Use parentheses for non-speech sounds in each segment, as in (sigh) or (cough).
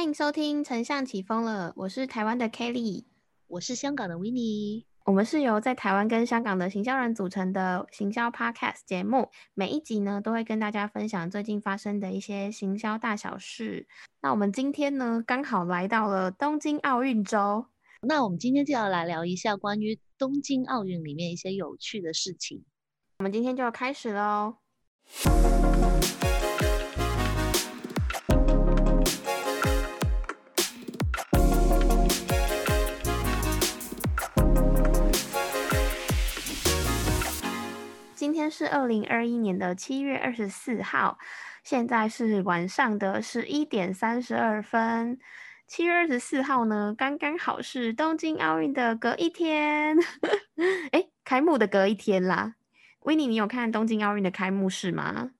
欢迎收听《丞相起风了》，我是台湾的 Kelly，我是香港的 Winnie。我们是由在台湾跟香港的行销人组成的行销 Podcast 节目，每一集呢都会跟大家分享最近发生的一些行销大小事。那我们今天呢刚好来到了东京奥运周，那我们今天就要来聊一下关于东京奥运里面一些有趣的事情。我们今天就要开始喽。今天是二零二一年的七月二十四号，现在是晚上的十一点三十二分。七月二十四号呢，刚刚好是东京奥运的隔一天，(laughs) 哎，开幕的隔一天啦。维尼，你有看东京奥运的开幕式吗？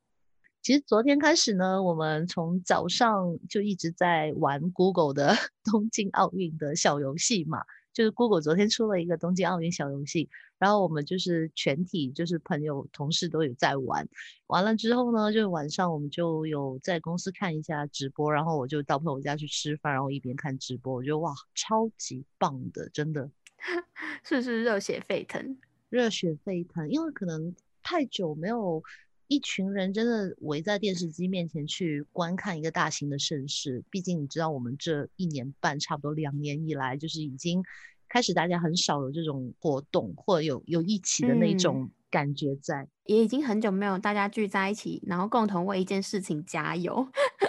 其实昨天开始呢，我们从早上就一直在玩 Google 的 (laughs) 东京奥运的小游戏嘛。就是 Google 昨天出了一个东京奥运小游戏，然后我们就是全体就是朋友同事都有在玩。完了之后呢，就晚上我们就有在公司看一下直播，然后我就到朋友家去吃饭，然后一边看直播，我觉得哇，超级棒的，真的，(laughs) 是不是热血沸腾？热血沸腾，因为可能太久没有。一群人真的围在电视机面前去观看一个大型的盛事，毕竟你知道，我们这一年半，差不多两年以来，就是已经开始大家很少有这种活动，或者有有一起的那种感觉在，也已经很久没有大家聚在一起，然后共同为一件事情加油。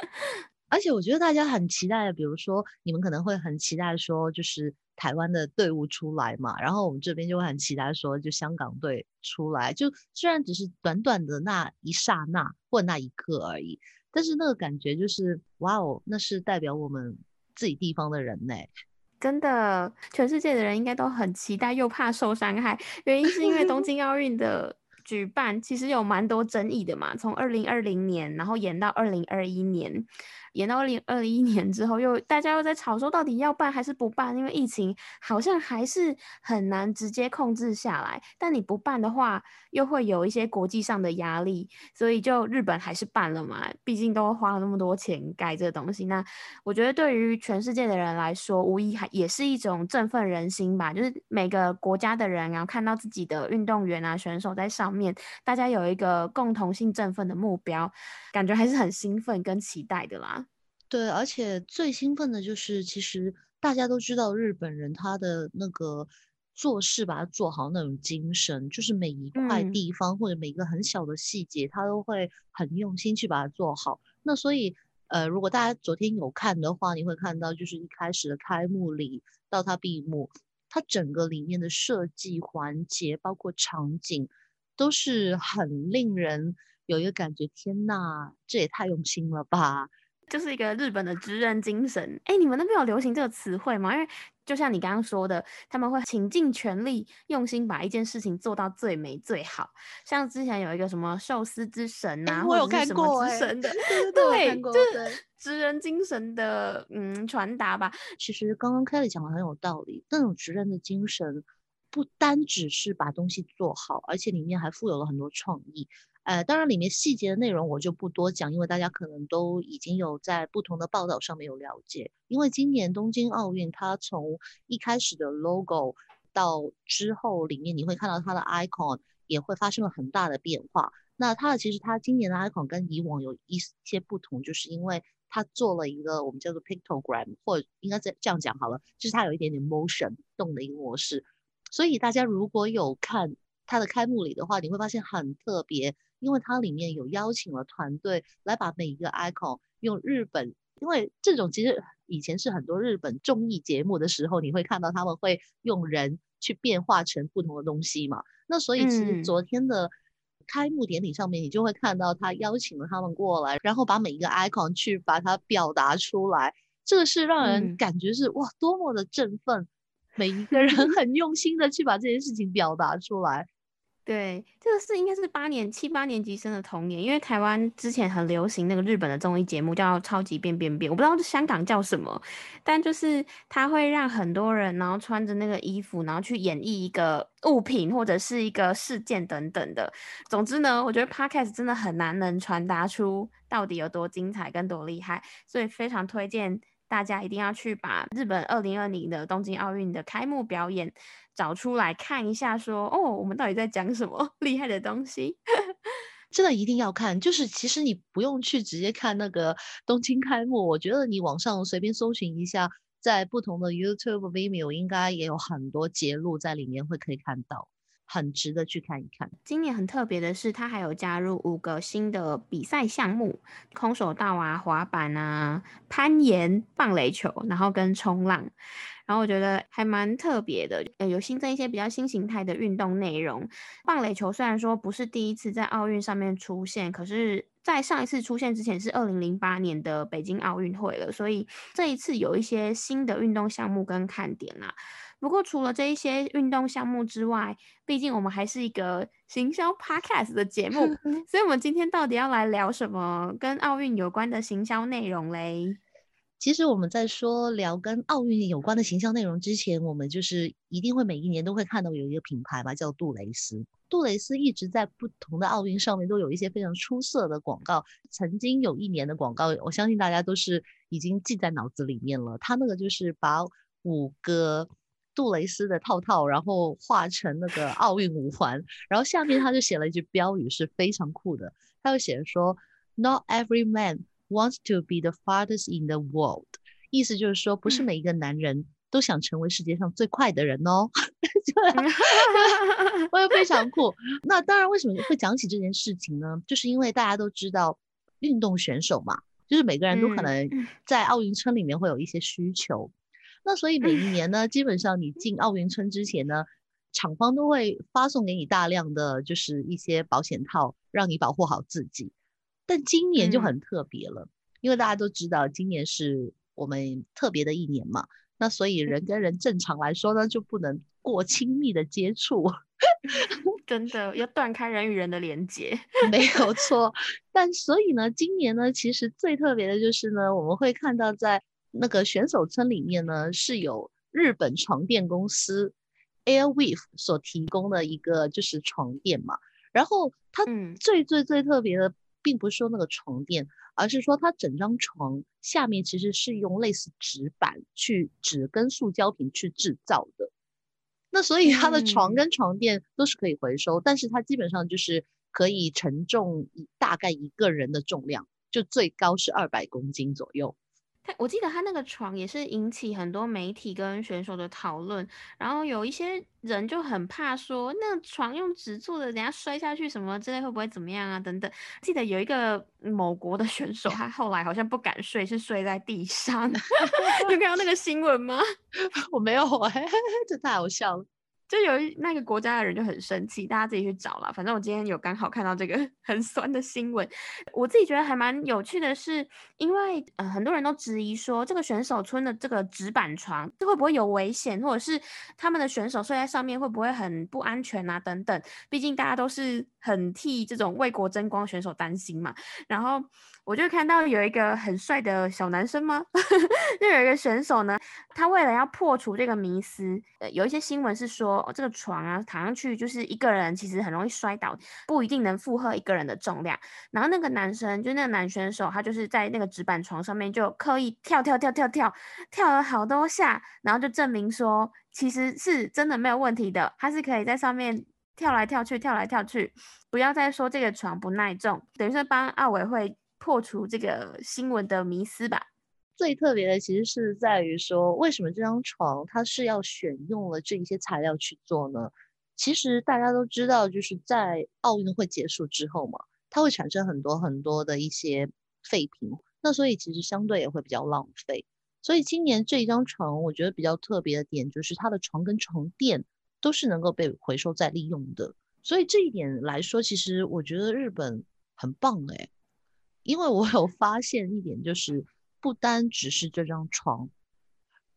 (laughs) 而且我觉得大家很期待的，比如说你们可能会很期待说，就是台湾的队伍出来嘛，然后我们这边就会很期待说，就香港队出来。就虽然只是短短的那一刹那或那一刻而已，但是那个感觉就是，哇哦，那是代表我们自己地方的人呢。真的，全世界的人应该都很期待，又怕受伤害。原因是因为东京奥运的举办其实有蛮多争议的嘛，从二零二零年然后延到二零二一年。延到二零二一年之后，又大家又在吵说到底要办还是不办？因为疫情好像还是很难直接控制下来。但你不办的话，又会有一些国际上的压力，所以就日本还是办了嘛。毕竟都花了那么多钱盖这个东西，那我觉得对于全世界的人来说，无疑还也是一种振奋人心吧。就是每个国家的人，然后看到自己的运动员啊选手在上面，大家有一个共同性振奋的目标，感觉还是很兴奋跟期待的啦。对，而且最兴奋的就是，其实大家都知道日本人他的那个做事把它做好那种精神，就是每一块地方或者每一个很小的细节，他都会很用心去把它做好。那所以，呃，如果大家昨天有看的话，你会看到，就是一开始的开幕礼到它闭幕，它整个里面的设计环节，包括场景，都是很令人有一个感觉，天呐，这也太用心了吧！就是一个日本的职人精神。哎，你们那边有流行这个词汇吗？因为就像你刚刚说的，他们会倾尽全力、用心把一件事情做到最美最好。像之前有一个什么寿司之神啊，我有看过之神的，对，(laughs) 就是职人精神的嗯传达吧。其实刚刚 Kelly 讲的很有道理，那种职人的精神不单只是把东西做好，而且里面还富有了很多创意。呃，当然，里面细节的内容我就不多讲，因为大家可能都已经有在不同的报道上面有了解。因为今年东京奥运，它从一开始的 logo 到之后里面，你会看到它的 icon 也会发生了很大的变化。那它的其实它今年的 icon 跟以往有一些不同，就是因为它做了一个我们叫做 pictogram，或应该这这样讲好了，就是它有一点点 motion 动的一个模式。所以大家如果有看它的开幕礼的话，你会发现很特别。因为它里面有邀请了团队来把每一个 icon 用日本，因为这种其实以前是很多日本综艺节目的时候，你会看到他们会用人去变化成不同的东西嘛。那所以其实昨天的开幕典礼上面，你就会看到他邀请了他们过来，然后把每一个 icon 去把它表达出来，这个是让人感觉是哇多么的振奋，每一个人 (laughs) 很用心的去把这件事情表达出来。对，这个是应该是八年七八年级生的童年，因为台湾之前很流行那个日本的综艺节目叫《超级变变变》，我不知道香港叫什么，但就是它会让很多人然后穿着那个衣服，然后去演绎一个物品或者是一个事件等等的。总之呢，我觉得 Podcast 真的很难能传达出到底有多精彩跟多厉害，所以非常推荐。大家一定要去把日本二零二零的东京奥运的开幕表演找出来看一下，说哦，我们到底在讲什么 (laughs) 厉害的东西？(laughs) 真的一定要看，就是其实你不用去直接看那个东京开幕，我觉得你网上随便搜寻一下，在不同的 YouTube、Vimeo 应该也有很多节录在里面会可以看到。很值得去看一看。今年很特别的是，它还有加入五个新的比赛项目：空手道啊、滑板啊、攀岩、棒垒球，然后跟冲浪。然后我觉得还蛮特别的，呃，有新增一些比较新形态的运动内容。棒垒球虽然说不是第一次在奥运上面出现，可是，在上一次出现之前是二零零八年的北京奥运会了，所以这一次有一些新的运动项目跟看点啦。不过，除了这一些运动项目之外，毕竟我们还是一个行销 podcast 的节目，(laughs) 所以我们今天到底要来聊什么跟奥运有关的行销内容嘞？其实我们在说聊跟奥运有关的形象内容之前，我们就是一定会每一年都会看到有一个品牌吧，叫杜蕾斯。杜蕾斯一直在不同的奥运上面都有一些非常出色的广告。曾经有一年的广告，我相信大家都是已经记在脑子里面了。他那个就是把五个。杜蕾斯的套套，然后画成那个奥运五环，然后下面他就写了一句标语，是非常酷的。他就写说：“Not every man wants to be the fastest in the world。”意思就是说，不是每一个男人都想成为世界上最快的人哦。(laughs) (laughs) 我也非常酷。(laughs) 那当然，为什么会讲起这件事情呢？就是因为大家都知道，运动选手嘛，就是每个人都可能在奥运村里面会有一些需求。那所以每一年呢，基本上你进奥运村之前呢，厂方都会发送给你大量的就是一些保险套，让你保护好自己。但今年就很特别了，因为大家都知道今年是我们特别的一年嘛。那所以人跟人正常来说呢，就不能过亲密的接触，(laughs) 真的要断开人与人的连接，(laughs) 没有 (laughs) 错。但所以呢，今年呢，其实最特别的就是呢，我们会看到在。那个选手村里面呢，是有日本床垫公司 Airweave 所提供的一个就是床垫嘛。然后它最最最特别的，并不是说那个床垫，而是说它整张床下面其实是用类似纸板去纸跟塑胶瓶去制造的。那所以它的床跟床垫都是可以回收，但是它基本上就是可以承重大概一个人的重量，就最高是二百公斤左右。他我记得他那个床也是引起很多媒体跟选手的讨论，然后有一些人就很怕说，那床用纸做的，等下摔下去什么之类会不会怎么样啊？等等。记得有一个某国的选手，他后来好像不敢睡，是睡在地上。(laughs) 有看到那个新闻吗？(laughs) 我没有哎，(laughs) 这太好笑了。就有一那个国家的人就很生气，大家自己去找了。反正我今天有刚好看到这个 (laughs) 很酸的新闻，我自己觉得还蛮有趣的，是因为呃很多人都质疑说这个选手村的这个纸板床这会不会有危险，或者是他们的选手睡在上面会不会很不安全啊等等。毕竟大家都是很替这种为国争光选手担心嘛。然后我就看到有一个很帅的小男生吗？(laughs) 就有一个选手呢，他为了要破除这个迷思，呃有一些新闻是说。哦这个床啊，躺上去就是一个人，其实很容易摔倒，不一定能负荷一个人的重量。然后那个男生，就那个男选手，他就是在那个纸板床上面就刻意跳跳跳跳跳，跳了好多下，然后就证明说，其实是真的没有问题的，他是可以在上面跳来跳去，跳来跳去。不要再说这个床不耐重，等于是帮奥委会破除这个新闻的迷思吧。最特别的其实是在于说，为什么这张床它是要选用了这一些材料去做呢？其实大家都知道，就是在奥运会结束之后嘛，它会产生很多很多的一些废品，那所以其实相对也会比较浪费。所以今年这一张床，我觉得比较特别的点就是它的床跟床垫都是能够被回收再利用的。所以这一点来说，其实我觉得日本很棒哎，因为我有发现一点就是。不单只是这张床，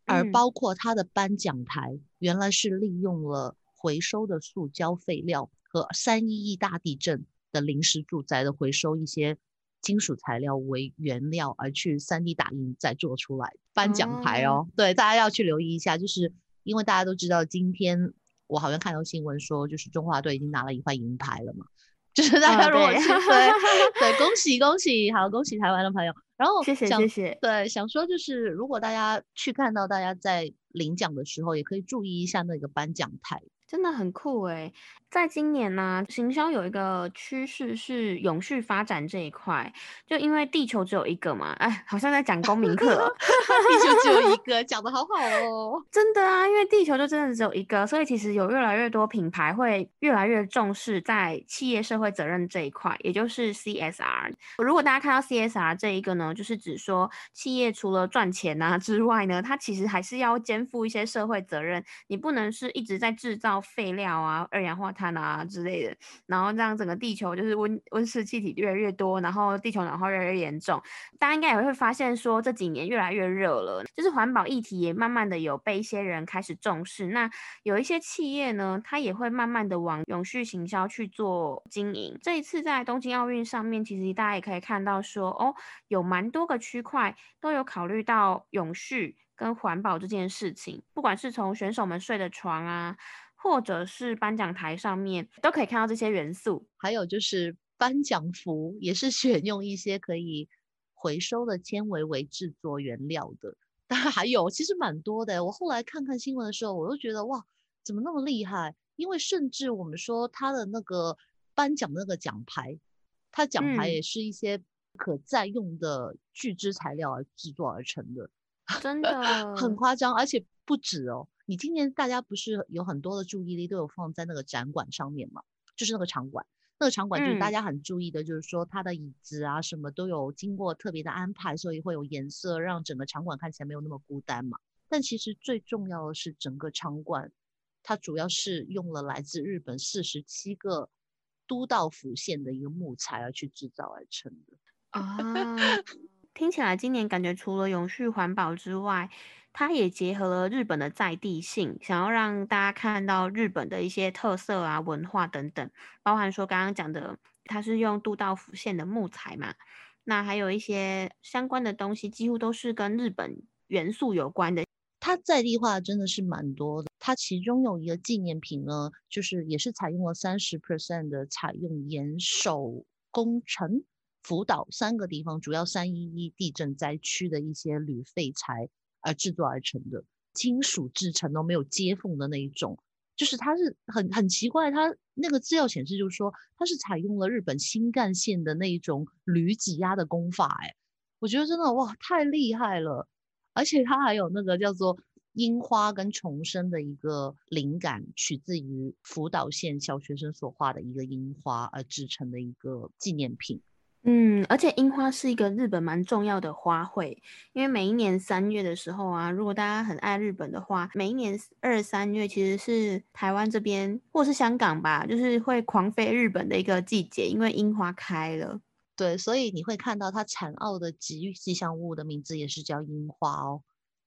而包括他的颁奖台，原来是利用了回收的塑胶废料和三一一大地震的临时住宅的回收一些金属材料为原料而去三 D 打印再做出来颁奖台哦。对，大家要去留意一下，就是因为大家都知道，今天我好像看到新闻说，就是中华队已经拿了一块银牌了嘛。就是大家如果去对 (laughs) 对，恭喜恭喜，好恭喜台湾的朋友。然后谢谢想谢谢。对，想说就是如果大家去看到大家在领奖的时候，也可以注意一下那个颁奖台。真的很酷诶，在今年呢，行销有一个趋势是永续发展这一块，就因为地球只有一个嘛，哎，好像在讲公民课哦，(laughs) 地球只有一个，讲的好好哦。真的啊，因为地球就真的只有一个，所以其实有越来越多品牌会越来越重视在企业社会责任这一块，也就是 CSR。如果大家看到 CSR 这一个呢，就是指说企业除了赚钱啊之外呢，它其实还是要肩负一些社会责任，你不能是一直在制造。废料啊，二氧化碳啊之类的，然后让整个地球就是温温室气体越来越多，然后地球暖化越来越严重。大家应该也会发现说，这几年越来越热了，就是环保议题也慢慢的有被一些人开始重视。那有一些企业呢，它也会慢慢的往永续行销去做经营。这一次在东京奥运上面，其实大家也可以看到说，哦，有蛮多个区块都有考虑到永续跟环保这件事情，不管是从选手们睡的床啊。或者是颁奖台上面都可以看到这些元素，还有就是颁奖服也是选用一些可以回收的纤维为制作原料的。当然还有，其实蛮多的。我后来看看新闻的时候，我都觉得哇，怎么那么厉害？因为甚至我们说他的那个颁奖那个奖牌，他奖牌也是一些可再用的聚酯材料而制作而成的，(laughs) 真的很夸张，而且不止哦。你今年大家不是有很多的注意力都有放在那个展馆上面嘛？就是那个场馆，那个场馆就是大家很注意的，就是说它的椅子啊什么都有经过特别的安排，所以会有颜色，让整个场馆看起来没有那么孤单嘛。但其实最重要的是整个场馆，它主要是用了来自日本四十七个都道府县的一个木材而去制造而成的啊。听起来今年感觉除了永续环保之外，它也结合了日本的在地性，想要让大家看到日本的一些特色啊、文化等等，包含说刚刚讲的，它是用渡道府县的木材嘛，那还有一些相关的东西，几乎都是跟日本元素有关的。它在地化真的是蛮多的，它其中有一个纪念品呢，就是也是采用了三十 percent 的采用岩手工程福岛三个地方主要三一一地震灾区的一些铝废材。而制作而成的金属制成都没有接缝的那一种，就是它是很很奇怪，它那个资料显示就是说它是采用了日本新干线的那一种铝挤压的工法，哎，我觉得真的哇太厉害了，而且它还有那个叫做樱花跟重生的一个灵感，取自于福岛县小学生所画的一个樱花而制成的一个纪念品。嗯，而且樱花是一个日本蛮重要的花卉，因为每一年三月的时候啊，如果大家很爱日本的话，每一年二三月其实是台湾这边或是香港吧，就是会狂飞日本的一个季节，因为樱花开了。对，所以你会看到它残奥的吉吉祥物的名字也是叫樱花哦，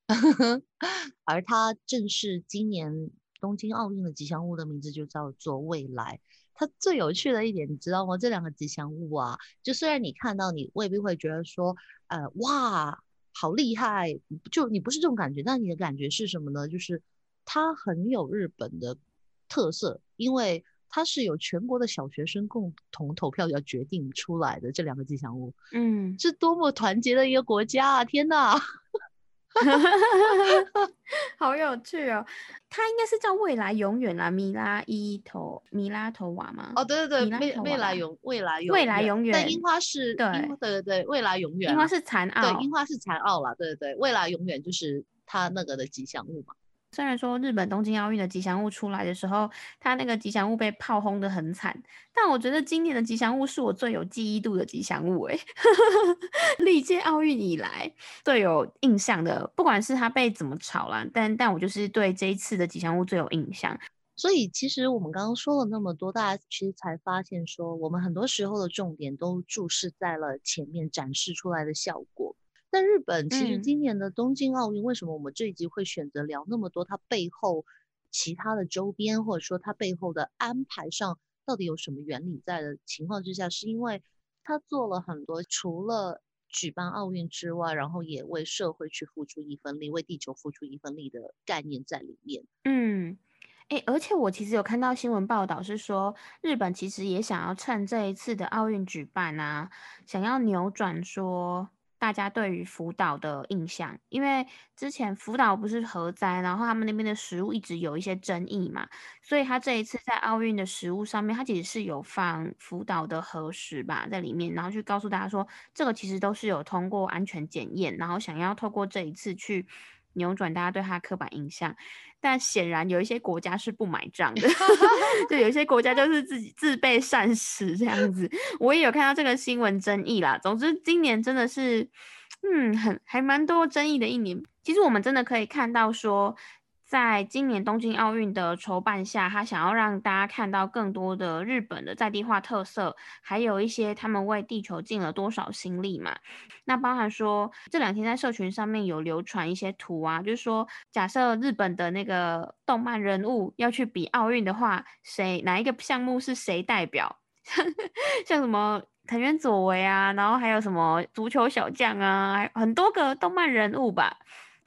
(laughs) 而它正是今年东京奥运的吉祥物的名字就叫做未来。它最有趣的一点，你知道吗？这两个吉祥物啊，就虽然你看到，你未必会觉得说，呃，哇，好厉害，就你不是这种感觉，但你的感觉是什么呢？就是它很有日本的特色，因为它是有全国的小学生共同投票要决定出来的这两个吉祥物，嗯，是多么团结的一个国家啊！天哪！(laughs) 好有趣哦，它应该是叫未来永远啦，米拉伊头米拉头娃吗？哦，对对对，未未来永未来永未来永远。但樱花是对对对对，未来永远。樱花是残奥，对，樱花是残奥啦，对对对，未来永远就是它那个的吉祥物嘛。虽然说日本东京奥运的吉祥物出来的时候，它那个吉祥物被炮轰的很惨，但我觉得今年的吉祥物是我最有记忆度的吉祥物哎，(laughs) 历届奥运以来最有印象的，不管是它被怎么炒了，但但我就是对这一次的吉祥物最有印象。所以其实我们刚刚说了那么多，大家其实才发现说，我们很多时候的重点都注视在了前面展示出来的效果。但日本其实今年的东京奥运，为什么我们这一集会选择聊那么多？它背后其他的周边，或者说它背后的安排上，到底有什么原理在的情况之下，是因为它做了很多，除了举办奥运之外，然后也为社会去付出一份力，为地球付出一份力的概念在里面。嗯，诶，而且我其实有看到新闻报道是说，日本其实也想要趁这一次的奥运举办啊，想要扭转说。大家对于福岛的印象，因为之前福岛不是核灾，然后他们那边的食物一直有一些争议嘛，所以他这一次在奥运的食物上面，他其实是有放福岛的核食吧在里面，然后去告诉大家说，这个其实都是有通过安全检验，然后想要透过这一次去扭转大家对他刻板印象。但显然有一些国家是不买账的，(laughs) 就有一些国家就是自己自备膳食这样子。我也有看到这个新闻争议啦。总之，今年真的是，嗯，很还蛮多争议的一年。其实我们真的可以看到说。在今年东京奥运的筹办下，他想要让大家看到更多的日本的在地化特色，还有一些他们为地球尽了多少心力嘛。那包含说这两天在社群上面有流传一些图啊，就是说假设日本的那个动漫人物要去比奥运的话，谁哪一个项目是谁代表？(laughs) 像什么藤原佐为啊，然后还有什么足球小将啊，很多个动漫人物吧。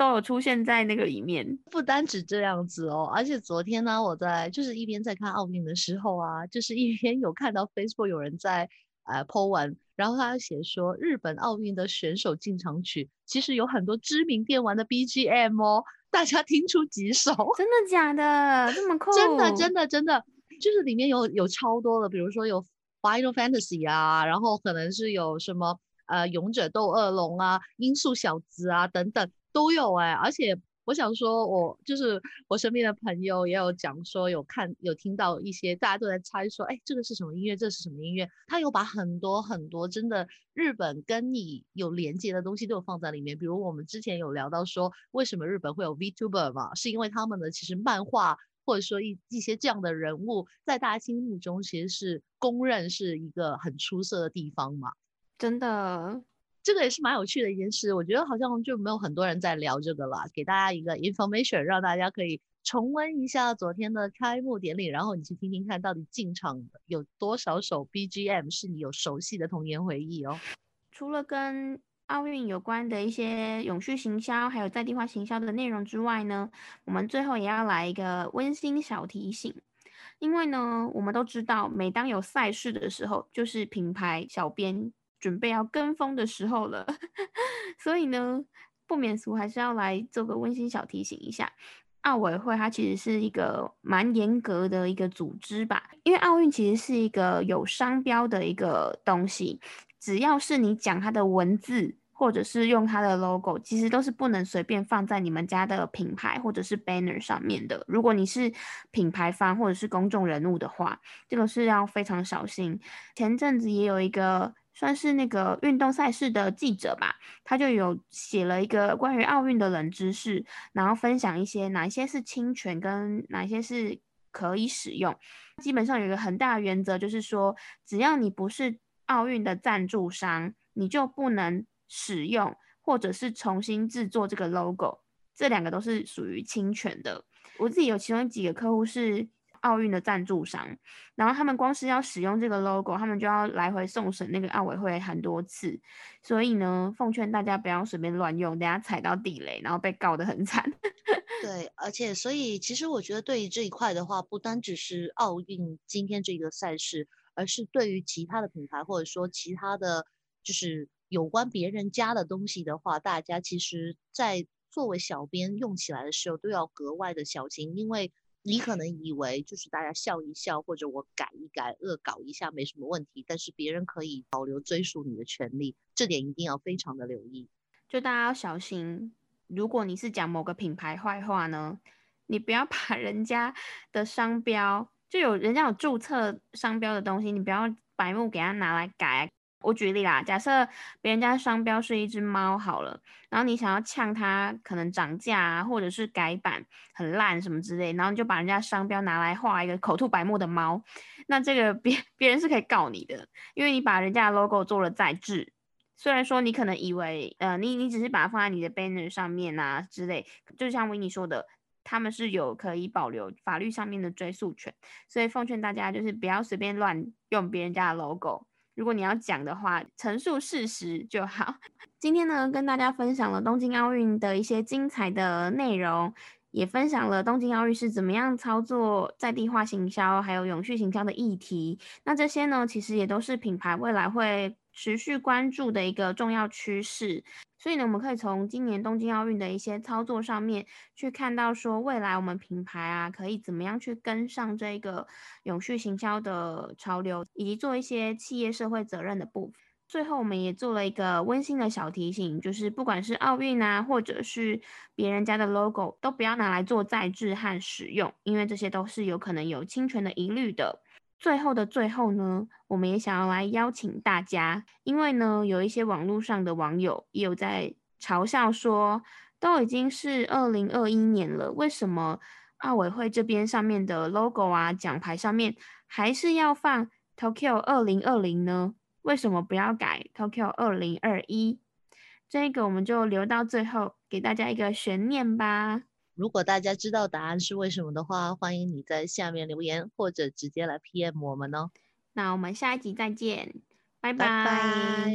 都有出现在那个里面，不单只这样子哦，而且昨天呢，我在就是一边在看奥运的时候啊，就是一边有看到 Facebook 有人在呃 po 文，然后他写说日本奥运的选手进场曲其实有很多知名电玩的 BGM 哦，大家听出几首？真的假的？这么酷？真的真的真的，就是里面有有超多的，比如说有 Final Fantasy 啊，然后可能是有什么呃勇者斗恶龙啊、音速小子啊等等。都有哎，而且我想说，我就是我身边的朋友也有讲说，有看有听到一些大家都在猜说，哎，这个是什么音乐？这是什么音乐？他有把很多很多真的日本跟你有连接的东西都有放在里面。比如我们之前有聊到说，为什么日本会有 VTuber 嘛？是因为他们的其实漫画或者说一一些这样的人物，在大家心目中其实是公认是一个很出色的地方嘛？真的。这个也是蛮有趣的一件事，我觉得好像就没有很多人在聊这个了。给大家一个 information，让大家可以重温一下昨天的开幕典礼，然后你去听听看到底进场有多少首 BGM 是你有熟悉的童年回忆哦。除了跟奥运有关的一些永续行销，还有在地化行销的内容之外呢，我们最后也要来一个温馨小提醒，因为呢，我们都知道，每当有赛事的时候，就是品牌小编。准备要跟风的时候了，(laughs) 所以呢，不免俗还是要来做个温馨小提醒一下。奥委会它其实是一个蛮严格的一个组织吧，因为奥运其实是一个有商标的一个东西，只要是你讲它的文字或者是用它的 logo，其实都是不能随便放在你们家的品牌或者是 banner 上面的。如果你是品牌方或者是公众人物的话，这个是要非常小心。前阵子也有一个。算是那个运动赛事的记者吧，他就有写了一个关于奥运的冷知识，然后分享一些哪一些是侵权跟哪些是可以使用。基本上有一个很大的原则，就是说只要你不是奥运的赞助商，你就不能使用或者是重新制作这个 logo，这两个都是属于侵权的。我自己有其中几个客户是。奥运的赞助商，然后他们光是要使用这个 logo，他们就要来回送审那个奥委会很多次，所以呢，奉劝大家不要随便乱用，等下踩到地雷，然后被告得很惨。(laughs) 对，而且所以其实我觉得对于这一块的话，不单只是奥运今天这个赛事，而是对于其他的品牌或者说其他的就是有关别人家的东西的话，大家其实在作为小编用起来的时候都要格外的小心，因为。你可能以为就是大家笑一笑，或者我改一改、恶搞一下没什么问题，但是别人可以保留追溯你的权利，这点一定要非常的留意。就大家要小心，如果你是讲某个品牌坏话呢，你不要把人家的商标，就有人家有注册商标的东西，你不要白目给他拿来改。我举例啦，假设别人家商标是一只猫好了，然后你想要呛它，可能涨价啊，或者是改版很烂什么之类，然后你就把人家商标拿来画一个口吐白沫的猫，那这个 (laughs) 别别人是可以告你的，因为你把人家的 logo 做了再制。虽然说你可能以为，呃，你你只是把它放在你的 banner 上面啊之类，就像维尼说的，他们是有可以保留法律上面的追诉权，所以奉劝大家就是不要随便乱用别人家的 logo。如果你要讲的话，陈述事实就好。今天呢，跟大家分享了东京奥运的一些精彩的内容，也分享了东京奥运是怎么样操作在地化行销，还有永续行销的议题。那这些呢，其实也都是品牌未来会。持续关注的一个重要趋势。所以呢，我们可以从今年东京奥运的一些操作上面去看到，说未来我们品牌啊，可以怎么样去跟上这个永续行销的潮流，以及做一些企业社会责任的部分。最后，我们也做了一个温馨的小提醒，就是不管是奥运啊，或者是别人家的 logo，都不要拿来做再制和使用，因为这些都是有可能有侵权的疑虑的。最后的最后呢，我们也想要来邀请大家，因为呢，有一些网络上的网友也有在嘲笑说，都已经是二零二一年了，为什么奥委会这边上面的 logo 啊，奖牌上面还是要放 Tokyo 二零二零呢？为什么不要改 Tokyo 二零二一？这个我们就留到最后，给大家一个悬念吧。如果大家知道答案是为什么的话，欢迎你在下面留言，或者直接来 PM 我们哦。那我们下一集再见，拜拜拜。